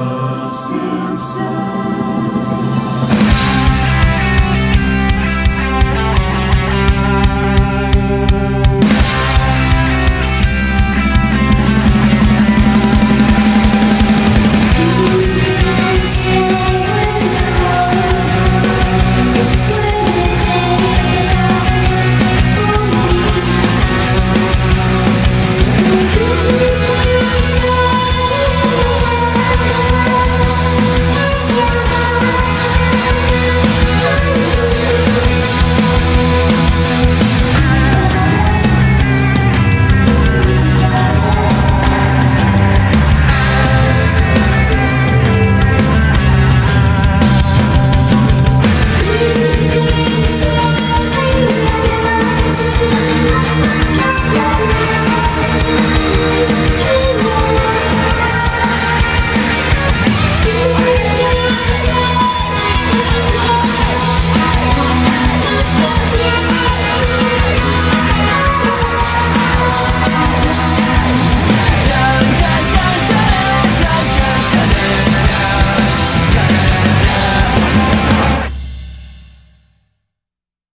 The Simpsons.